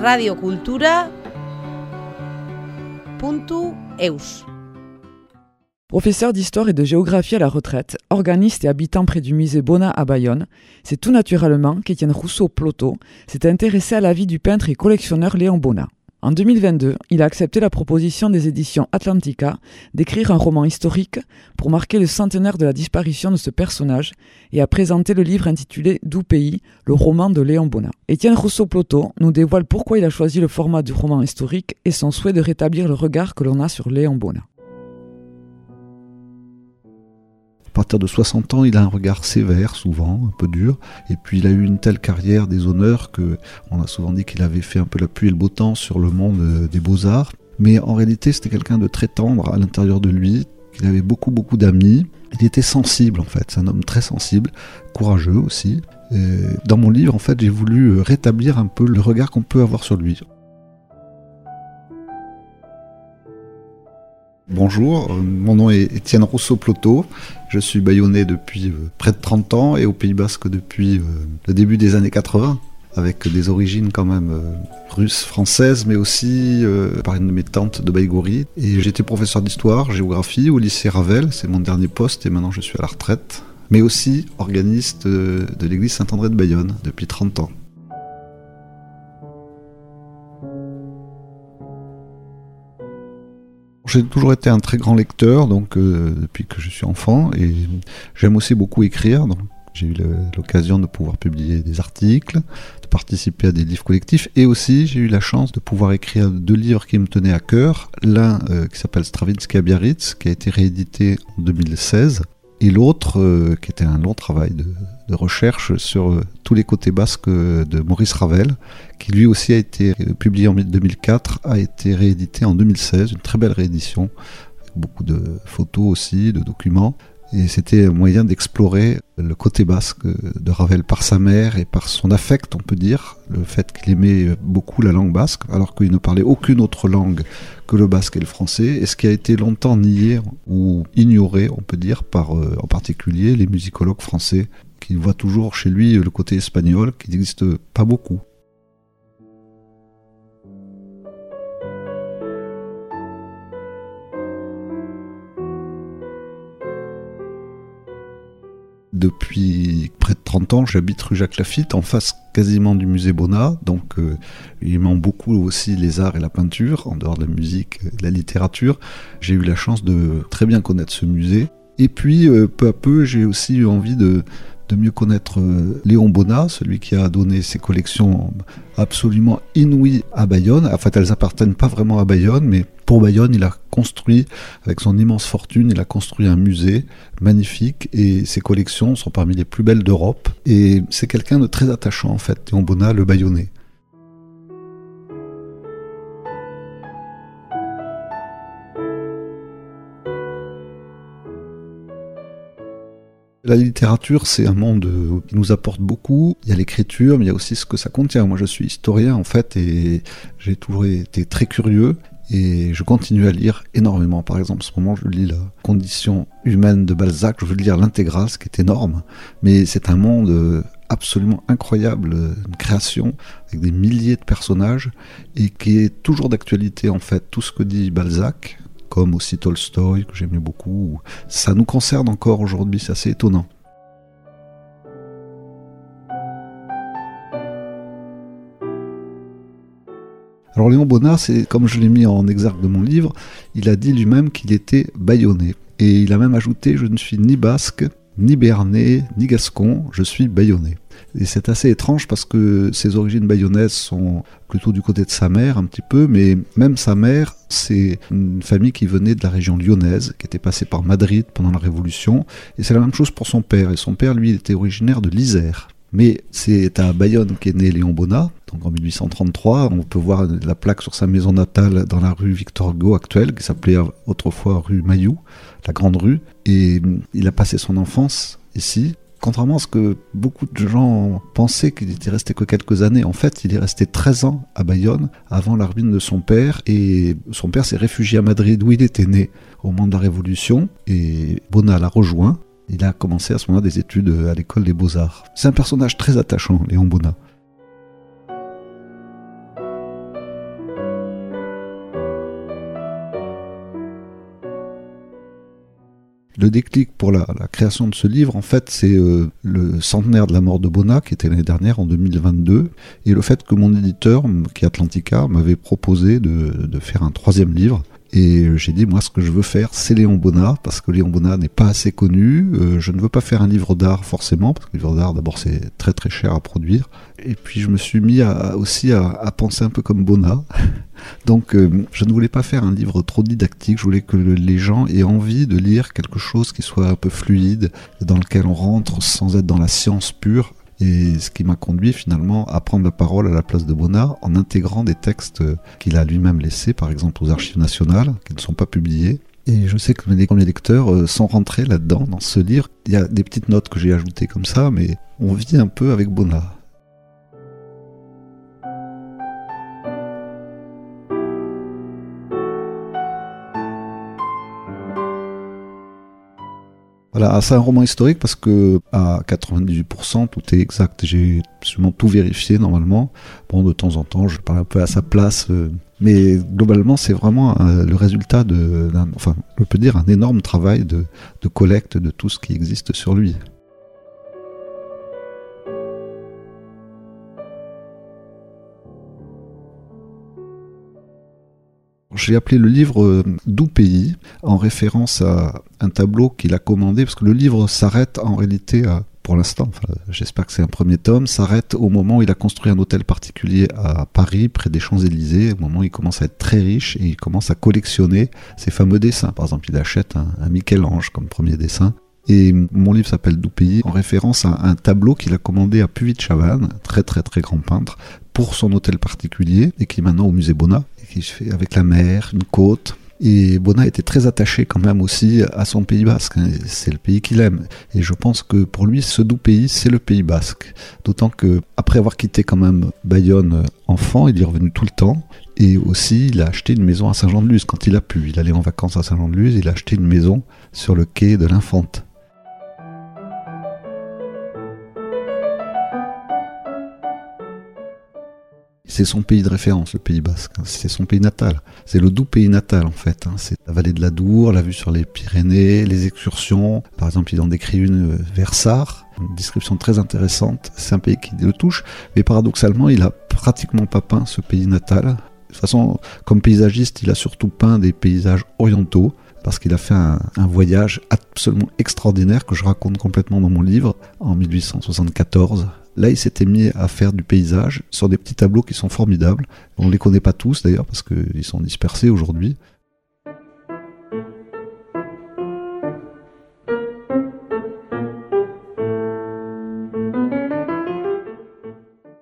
radiocultura.eus. Professeur d'histoire et de géographie à la retraite, organiste et habitant près du musée Bona à Bayonne, c'est tout naturellement qu'Étienne Rousseau-Ploto s'est intéressé à la vie du peintre et collectionneur Léon Bona. En 2022, il a accepté la proposition des éditions Atlantica d'écrire un roman historique pour marquer le centenaire de la disparition de ce personnage et a présenté le livre intitulé Doux pays, le roman de Léon Bona. Étienne Rousseau-Ploto nous dévoile pourquoi il a choisi le format du roman historique et son souhait de rétablir le regard que l'on a sur Léon Bona. À partir de 60 ans, il a un regard sévère, souvent, un peu dur. Et puis il a eu une telle carrière des honneurs que on a souvent dit qu'il avait fait un peu la pluie et le beau temps sur le monde euh, des beaux-arts. Mais en réalité, c'était quelqu'un de très tendre à l'intérieur de lui. Il avait beaucoup, beaucoup d'amis. Il était sensible, en fait. C'est un homme très sensible, courageux aussi. dans mon livre, en fait, j'ai voulu euh, rétablir un peu le regard qu'on peut avoir sur lui. Bonjour, euh, mon nom est Étienne Rousseau-Ploto. Je suis bayonnais depuis euh, près de 30 ans et au Pays Basque depuis euh, le début des années 80, avec des origines quand même russes, françaises, mais aussi par une de mes tantes de Baïgori. Et j'étais professeur d'histoire, géographie au lycée Ravel, c'est mon dernier poste et maintenant je suis à la retraite. Mais aussi organiste de l'église Saint-André de Bayonne depuis 30 ans. J'ai toujours été un très grand lecteur, donc euh, depuis que je suis enfant, et j'aime aussi beaucoup écrire. Donc j'ai eu l'occasion de pouvoir publier des articles, de participer à des livres collectifs, et aussi j'ai eu la chance de pouvoir écrire deux livres qui me tenaient à cœur. L'un euh, qui s'appelle Stravinsky à Biarritz, qui a été réédité en 2016, et l'autre euh, qui était un long travail de, recherche sur euh, tous les côtés basques euh, de Maurice Ravel, qui lui aussi a été publié en 2004, a été réédité en 2016, une très belle réédition, avec beaucoup de photos aussi, de documents. Et c'était un moyen d'explorer le côté basque de Ravel par sa mère et par son affect, on peut dire, le fait qu'il aimait beaucoup la langue basque, alors qu'il ne parlait aucune autre langue que le basque et le français, et ce qui a été longtemps nié ou ignoré, on peut dire, par euh, en particulier les musicologues français, qui voient toujours chez lui le côté espagnol, qui n'existe pas beaucoup. Depuis près de 30 ans, j'habite rue Jacques Lafitte, en face quasiment du musée Bonnat. Donc, euh, m'aime beaucoup aussi les arts et la peinture, en dehors de la musique de la littérature. J'ai eu la chance de très bien connaître ce musée. Et puis, euh, peu à peu, j'ai aussi eu envie de, de mieux connaître euh, Léon Bonnat, celui qui a donné ses collections absolument inouïes à Bayonne. En fait, elles appartiennent pas vraiment à Bayonne, mais pour Bayonne, il a construit, avec son immense fortune, il a construit un musée magnifique et ses collections sont parmi les plus belles d'Europe. Et c'est quelqu'un de très attachant, en fait, Léon Bonnat, le Bayonnais. La littérature, c'est un monde euh, qui nous apporte beaucoup. Il y a l'écriture, mais il y a aussi ce que ça contient. Moi, je suis historien, en fait, et j'ai toujours été très curieux. Et je continue à lire énormément. Par exemple, en ce moment, je lis La condition humaine de Balzac. Je veux lire l'intégrale, ce qui est énorme. Mais c'est un monde euh, absolument incroyable, une création avec des milliers de personnages et qui est toujours d'actualité en fait. Tout ce que dit Balzac, comme aussi Tolstoy, que j'aimais beaucoup. Ça nous concerne encore aujourd'hui, c'est assez étonnant. Alors Léon Bonnat, c'est comme je l'ai mis en exergue de mon livre, il a dit lui-même qu'il était bayonnais. Et il a même ajouté Je ne suis ni basque, ni béarnais, ni gascon, je suis bayonnais. Et c'est assez étrange parce que ses origines bayonnaises sont plutôt du côté de sa mère un petit peu, mais même sa mère, c'est une famille qui venait de la région lyonnaise, qui était passée par Madrid pendant la Révolution, et c'est la même chose pour son père. Et son père, lui, était originaire de l'Isère. Mais c'est à Bayonne qu'est né Léon Bonnat, donc en 1833. On peut voir la plaque sur sa maison natale dans la rue Victor Hugo actuelle, qui s'appelait autrefois rue Mailloux, la grande rue. Et il a passé son enfance ici, contrairement à ce que beaucoup de gens pensaient qu'il était resté que quelques années, en fait, il est resté 13 ans à Bayonne avant la ruine de son père. Et son père s'est réfugié à Madrid où il était né au moment de la Révolution. Et Bonnat l'a rejoint. Il a commencé à ce moment-là des études à l'école des beaux-arts. C'est un personnage très attachant, Léon Bonnat. Le déclic pour la, création de ce livre, en fait, c'est euh, le centenaire de la mort de Bona, qui était l'année dernière, en 2022, et le fait que mon éditeur, qui est Atlantica, m'avait proposé de, de faire un troisième livre et j'ai dit, moi, ce que je veux faire, c'est Léon Bonnat, parce que Léon Bonnat n'est pas assez connu. Euh, je ne veux pas faire un livre d'art, forcément, parce que le livre d'art, d'abord, c'est très très cher à produire. Et puis, je me suis mis aussi à, penser un peu comme Bonnat. Donc, euh, je ne voulais pas faire un livre trop didactique. Je voulais que les gens aient envie de lire quelque chose qui soit un peu fluide, dans lequel on rentre sans être dans la science pure, et ce qui m'a conduit finalement à prendre la parole à la place de Bonnard en intégrant des textes qu'il a lui-même laissés, par exemple aux archives nationales, qui ne sont pas publiés. Et je sais que mes lecteurs euh, sont rentrés là-dedans, dans ce livre. Il y a des petites notes que j'ai ajoutées comme ça, mais on vit un peu avec Bonnard. Voilà, c'est un roman historique parce que à 98% tout est exact. J'ai absolument tout vérifié normalement. Bon, de temps en temps, je parle un peu à sa place, euh, mais globalement, c'est vraiment euh, le résultat d'un, enfin, je peux dire un énorme travail de collecte de tout ce qui existe sur lui. J'ai appelé le livre euh, Doux pays en référence à un tableau qu'il a commandé parce que le livre s'arrête en réalité pour l'instant, j'espère que c'est un premier tome, s'arrête au moment où il a construit un hôtel particulier à Paris, près des Champs-Élysées, au moment où il commence à être très riche et il commence à collectionner ses fameux dessins. Par exemple, il achète un Michel-Ange comme premier dessin. Et mon livre s'appelle pays en référence à un tableau qu'il a commandé à Puvis de Chavannes, très très très grand peintre, pour son hôtel particulier et qui est maintenant au musée Bonnat qui se fait avec la mer, une côte. Et Bona était très attaché quand même aussi à son Pays basque. Hein. C'est le pays qu'il aime. Et je pense que pour lui, ce doux pays, c'est le Pays basque. D'autant que après avoir quitté quand même Bayonne enfant, il est revenu tout le temps. Et aussi, il a acheté une maison à Saint-Jean-de-Luz quand il a pu. Il allait en vacances à Saint-Jean-de-Luz, il a acheté une maison sur le quai de l'Infante. C'est son pays de référence, le Pays Basque. Hein. C'est son pays natal. C'est le doux pays natal, en fait. Hein. C'est la vallée de la Dour, la vue sur les Pyrénées, les excursions. Par exemple, il en décrit une euh, vers Sars, une description très intéressante. C'est un pays qui le touche, mais paradoxalement, il a pratiquement pas peint ce pays natal. De toute façon, comme paysagiste, il a surtout peint des paysages orientaux parce qu'il a fait un, un, voyage absolument extraordinaire que je raconte complètement dans mon livre en 1874 Là, il s'était mis à faire du paysage sur des petits tableaux qui sont formidables. On ne les connaît pas tous d'ailleurs parce qu'ils sont dispersés aujourd'hui.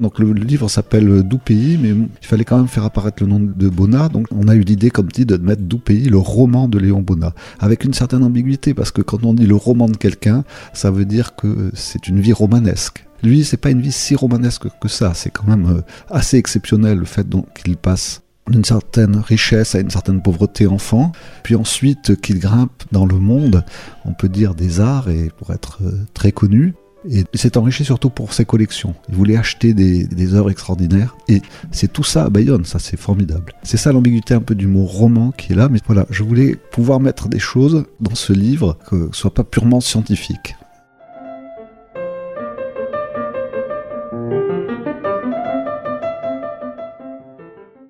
Donc le, livre s'appelle Doux Pays, mais il fallait quand même faire apparaître le nom de Bonnat. Donc on a eu l'idée, comme dit, de mettre Doux Pays, le roman de Léon Bonnat, avec une certaine ambiguïté, parce que quand on dit le roman de quelqu'un, ça veut dire que c'est une vie romanesque. Lui, c'est pas une vie si romanesque que ça. C'est quand même euh, assez exceptionnel le fait qu'il passe d'une certaine richesse à une certaine pauvreté enfant, puis ensuite qu'il grimpe dans le monde, on peut dire des arts, et pour être euh, très connu. Et il s'est enrichi surtout pour ses collections. Il voulait acheter des, œuvres extraordinaires. Et c'est tout ça à Bayonne, ça c'est formidable. C'est ça l'ambiguïté un peu du mot roman qui est là. Mais voilà, je voulais pouvoir mettre des choses dans ce livre que ce soit pas purement scientifique.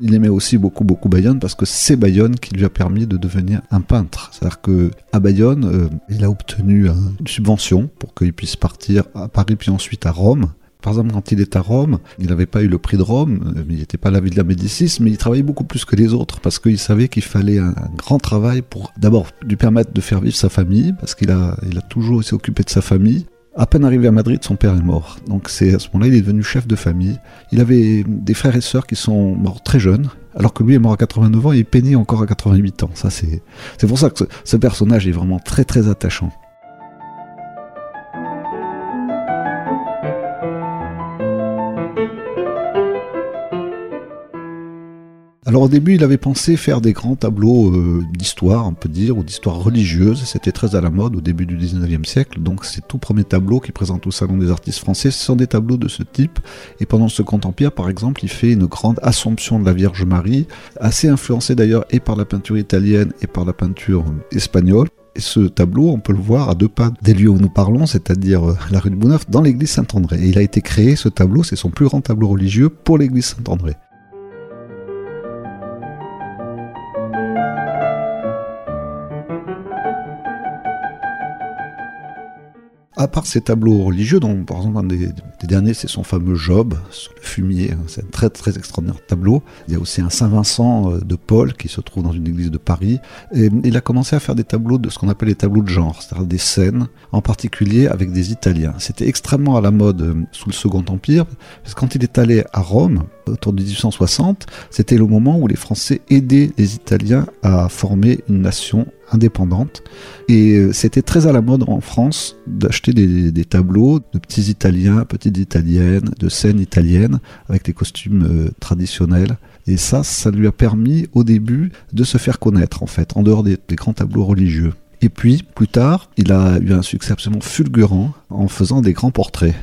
Il aimait aussi beaucoup beaucoup Bayonne parce que c'est Bayonne qui lui a permis de devenir un peintre. C'est-à-dire que Bayonne, euh, il a obtenu une subvention pour qu'il puisse partir à Paris puis ensuite à Rome. Par exemple, quand il est à Rome, il n'avait pas eu le prix de Rome, euh, il n'était pas à la ville de la Médicis, mais il travaillait beaucoup plus que les autres parce qu'il savait qu'il fallait un, grand travail pour d'abord lui permettre de faire vivre sa famille, parce qu'il a, il a toujours de sa famille, à peine arrivé à Madrid, son père est mort. Donc c'est à ce moment-là, il est devenu chef de famille. Il avait des frères et sœurs qui sont morts très jeunes, alors que lui est mort à 89 ans et il encore à 88 ans. Ça c'est c'est pour ça que ce personnage est vraiment très très attachant. Alors au début, il avait pensé faire des grands tableaux euh, d'histoire, on peut dire, ou d'histoire religieuse. C'était très à la mode au début du 19e siècle. Donc ces tout premiers tableaux qu'il présente au Salon des artistes français, sont des tableaux de ce type. Et pendant ce Second Empire, par exemple, il fait une grande Assomption de la Vierge Marie, assez influencée d'ailleurs et par la peinture italienne et par la peinture espagnole. Et ce tableau, on peut le voir à deux pas des lieux où nous parlons, c'est-à-dire euh, la rue de Bouneuf, dans l'église Saint-André. Et il a été créé, ce tableau, c'est son plus grand tableau religieux pour l'église Saint-André. À part ces tableaux religieux, dont par exemple un des, derniers c'est son fameux Job sur le fumier, hein, c'est un très très extraordinaire tableau. Il y a aussi un Saint-Vincent euh, de Paul qui se trouve dans une église de Paris. Et il a commencé à faire des tableaux de ce qu'on appelle les tableaux de genre, c'est-à-dire des scènes, en particulier avec des Italiens. C'était extrêmement à la mode euh, sous le Second Empire, parce que quand il est allé à Rome, autour de 1860, c'était le moment où les Français aidaient les Italiens à former une nation indépendante. Et euh, c'était très à la mode en France d'acheter des, tableaux de petits Italiens, petites Italiennes, de scènes italiennes, avec des costumes euh, traditionnels. Et ça, ça lui a permis au début de se faire connaître, en fait, en dehors des grands tableaux religieux. Et puis, plus tard, il a eu un succès absolument fulgurant en faisant des grands portraits.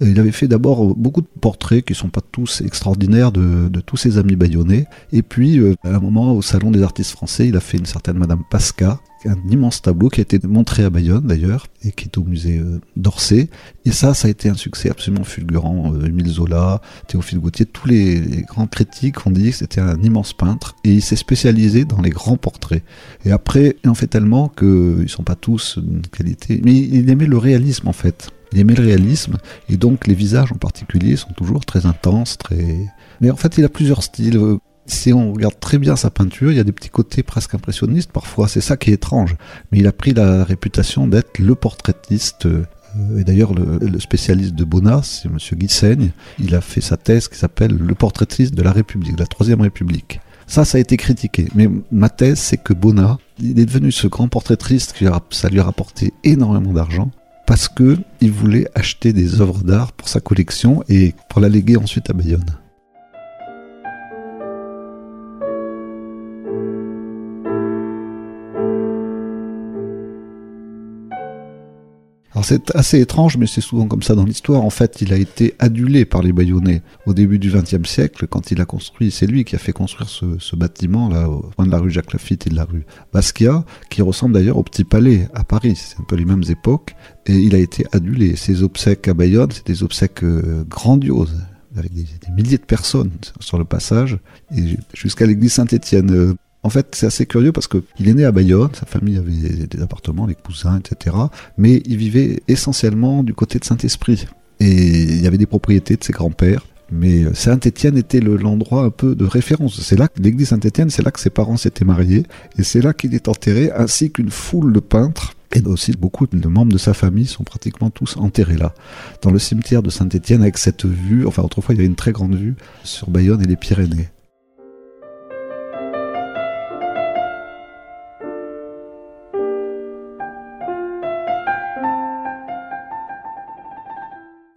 Il avait fait d'abord beaucoup de portraits qui sont pas tous extraordinaires de, tous ses amis bayonnais. Et puis, euh, à un moment, au Salon des artistes français, il a fait une certaine Madame Pasca, un immense tableau qui a été montré à Bayonne d'ailleurs, et qui est au musée euh, d'Orsay. Et ça, ça a été un succès absolument fulgurant. Euh, Émile Zola, Théophile Gautier, tous les, grands critiques ont dit que c'était un immense peintre, et il s'est spécialisé dans les grands portraits. Et après, il en fait tellement qu'ils ne sont pas tous d'une qualité, mais il aimait le réalisme en fait. Il aimait le réalisme, et donc les visages en particulier sont toujours très intenses, très... Mais en fait, il a plusieurs styles. Si on regarde très bien sa peinture, il y a des petits côtés presque impressionnistes parfois, c'est ça qui est étrange. Mais il a pris la réputation d'être le portraitiste euh, et d'ailleurs, le, spécialiste de Bonnat, c'est M. Guissaigne, il a fait sa thèse qui s'appelle Le portraitiste de la République, de la Troisième République. Ça, ça a été critiqué. Mais ma thèse, c'est que Bonnat, il est devenu ce grand portraitiste, qui ça lui a rapporté énormément d'argent parce que il voulait acheter des œuvres d'art pour sa collection et pour la léguer ensuite à Bayonne. C'est assez étrange, mais c'est souvent comme ça dans l'histoire. En fait, il a été adulé par les Bayonnais au début du XXe siècle, quand il a construit, c'est lui qui a fait construire ce, bâtiment là, au point de la rue Jacques Lafitte et de la rue Basquiat, qui ressemble d'ailleurs au Petit Palais à Paris. C'est un peu les mêmes époques. Et il a été adulé. Ses obsèques à Bayonne, c'est des obsèques euh, grandioses avec des, des, milliers de personnes sur le passage, jusqu'à l'église Saint-Étienne. En fait, c'est assez curieux parce qu'il est né à Bayonne, sa famille avait des appartements, des cousins, etc. Mais il vivait essentiellement du côté de Saint-Esprit. Et il y avait des propriétés de ses grands-pères. Mais Saint-Étienne était l'endroit un peu de référence. C'est là que l'église Saint-Étienne, c'est là que ses parents s'étaient mariés. Et c'est là qu'il est enterré, ainsi qu'une foule de peintres. Et aussi beaucoup de membres de sa famille sont pratiquement tous enterrés là, dans le cimetière de Saint-Étienne, avec cette vue. Enfin, autrefois, il y avait une très grande vue sur Bayonne et les Pyrénées.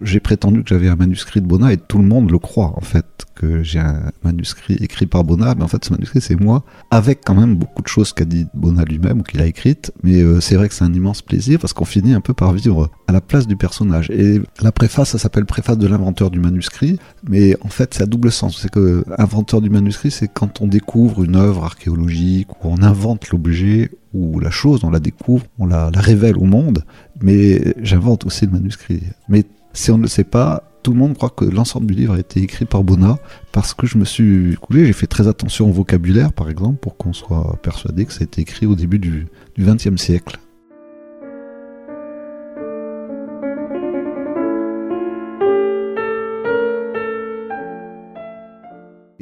J'ai prétendu que j'avais un manuscrit de Bonnat et tout le monde le croit en fait que j'ai un manuscrit écrit par Bonnat, mais en fait ce manuscrit c'est moi, avec quand même beaucoup de choses qu'a dit Bonnat lui-même ou qu'il a écrites, mais euh, c'est vrai que c'est un immense plaisir parce qu'on finit un peu par vivre à la place du personnage. Et la préface, ça s'appelle préface de l'inventeur du manuscrit, mais en fait c'est à double sens. C'est que inventeur du manuscrit, c'est quand on découvre une œuvre archéologique, ou on invente l'objet ou la chose, on la découvre, on la, la révèle au monde, mais j'invente aussi le manuscrit. Mais si on ne le sait pas, tout le monde croit que l'ensemble du livre a été écrit par Bonnat parce que je me suis coulé, j'ai fait très attention au vocabulaire par exemple pour qu'on soit persuadé que ça a été écrit au début du XXe siècle.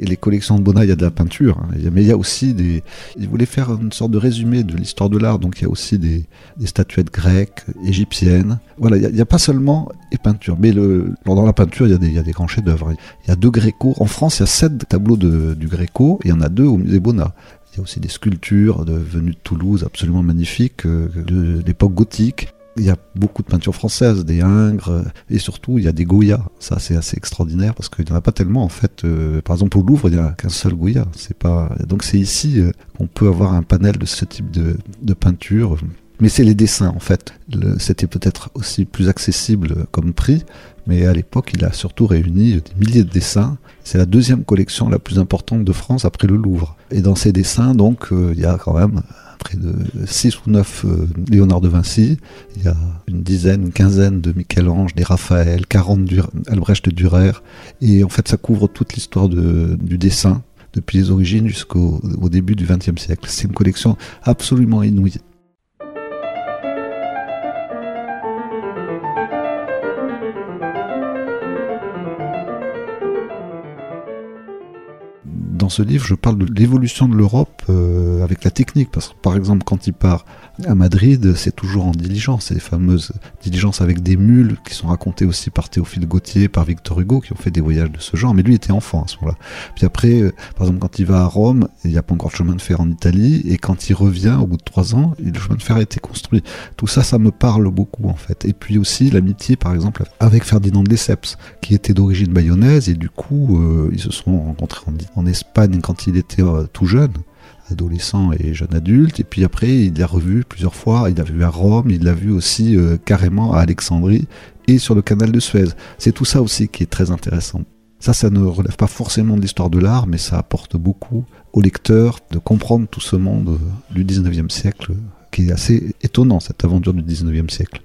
Les collections de Bonnat, il y a de la peinture, hein. mais il y a aussi des. Il voulait faire une sorte de résumé de l'histoire de l'art, donc il y a aussi des, statuettes grecques, égyptiennes. Voilà, il n'y a, pas seulement les peintures, mais le, dans la peinture, il y a des, il y a des grands chefs-d'œuvre. Il y a deux Gréco. En France, il y a sept tableaux de, du Gréco, et il y en a deux au musée Bonnat. Il y a aussi des sculptures de, venues de Toulouse absolument magnifiques, euh, de l'époque gothique. Il y a beaucoup de peintures françaises, des Ingres, et surtout il y a des Goya. Ça c'est assez extraordinaire parce qu'il n'y en a pas tellement en fait. Euh, par exemple au Louvre, il n'y a qu'un seul Goya. Donc c'est ici euh, qu'on peut avoir un panel de ce type de, de peinture. Mais c'est les dessins en fait. C'était peut-être aussi plus accessible comme prix, Mais à l'époque, il a surtout réuni des milliers de dessins. C'est la deuxième collection la plus importante de France après le Louvre. Et dans ces dessins, donc, euh, il y a quand même près de 6 ou 9 euh, Léonard de Vinci, il y a une dizaine, une quinzaine de Michel-Ange, des Raphaël, 40 Dur Albrecht Dürer, et en fait ça couvre toute l'histoire du dessin, depuis les origines jusqu'au début du XXe siècle. C'est une collection absolument inouïe. Dans ce livre, je parle de l'évolution de l'Europe euh, avec la technique. Parce que, par exemple, quand il part à Madrid, c'est toujours en diligence. C'est les fameuses diligences avec des mules qui sont racontées aussi par Théophile Gautier, par Victor Hugo, qui ont fait des voyages de ce genre. Mais lui était enfant à ce moment-là. Puis après, euh, par exemple, quand il va à Rome, il n'y a pas encore de chemin de fer en Italie. Et quand il revient, au bout de trois ans, le chemin de fer a été construit. Tout ça, ça me parle beaucoup, en fait. Et puis aussi l'amitié, par exemple, avec Ferdinand de Lesseps, qui était d'origine bayonnaise. Et du coup, euh, ils se sont rencontrés en, en Espagne quand il était euh, tout jeune, adolescent et jeune adulte. Et puis après, il l'a revu plusieurs fois. Il l'a vu à Rome, il l'a vu aussi euh, carrément à Alexandrie et sur le canal de Suez. C'est tout ça aussi qui est très intéressant. Ça, ça ne relève pas forcément de l'histoire de l'art, mais ça apporte beaucoup au lecteur de comprendre tout ce monde euh, du 19e siècle, qui est assez étonnant, cette aventure du 19e siècle.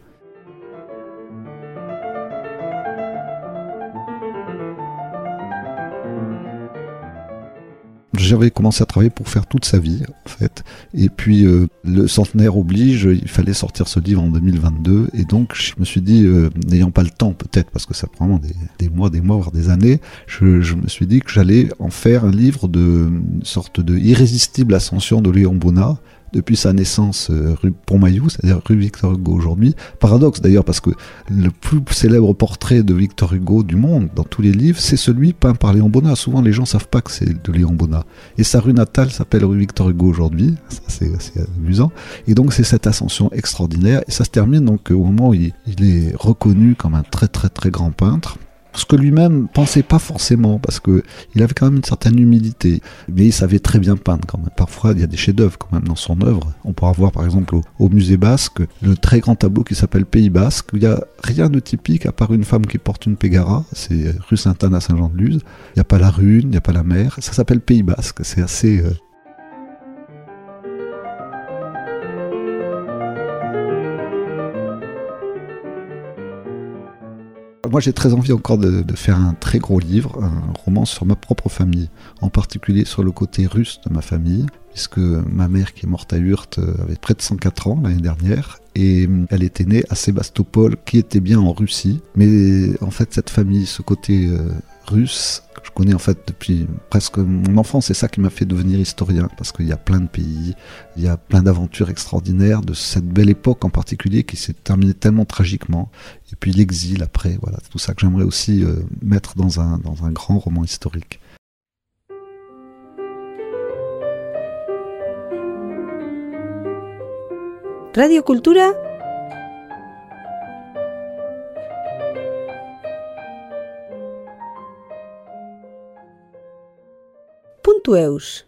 J'avais commencé à travailler pour faire toute sa vie, en fait. Et puis, euh, le centenaire oblige, il fallait sortir ce livre en 2022. Et donc, je me suis dit, euh, n'ayant pas le temps, peut-être, parce que ça prend des, mois, des mois, voire des années, je, me suis dit que j'allais en faire un livre de sorte de irrésistible ascension de Léon Bonnat, depuis sa naissance euh, rue Pontmaillou, c'est-à-dire rue Victor Hugo aujourd'hui. Paradoxe d'ailleurs parce que le plus célèbre portrait de Victor Hugo du monde, dans tous les livres, c'est celui peint par Léon Bonnat. Souvent les gens savent pas que c'est de Léon Bonnat. Et sa rue natale s'appelle rue Victor Hugo aujourd'hui, ça c'est amusant. Et donc c'est cette ascension extraordinaire, et ça se termine donc au moment où il est reconnu comme un très très très grand peintre ce que lui-même pensait pas forcément, parce que il avait quand même une certaine humilité, mais il savait très bien peindre quand même. Parfois, il y a des chefs-d'œuvre quand même dans son œuvre. On pourra voir par exemple au, musée basque le très grand tableau qui s'appelle Pays Basque. Où il y a rien de typique à part une femme qui porte une pégara. C'est rue Sainte-Anne à Saint-Jean-de-Luz. Il n'y a pas la rune, il n'y a pas la mer. Ça s'appelle Pays Basque. C'est assez euh, moi j'ai très envie encore de, faire un très gros livre, un roman sur ma propre famille, en particulier sur le côté russe de ma famille, puisque ma mère qui est morte à Urt euh, avait près de 104 ans l'année dernière, et euh, elle était née à Sébastopol, qui était bien en Russie, mais en fait cette famille, ce côté euh, russe, je connais en fait depuis presque mon enfance. C'est ça qui m'a fait devenir historien, parce qu'il y a plein de pays, il y a plein d'aventures extraordinaires de cette belle époque en particulier qui s'est terminée tellement tragiquement. Et puis l'exil après, voilà, tout ça que j'aimerais aussi euh, mettre dans un, dans un grand roman historique. Radio Cultura quanto eus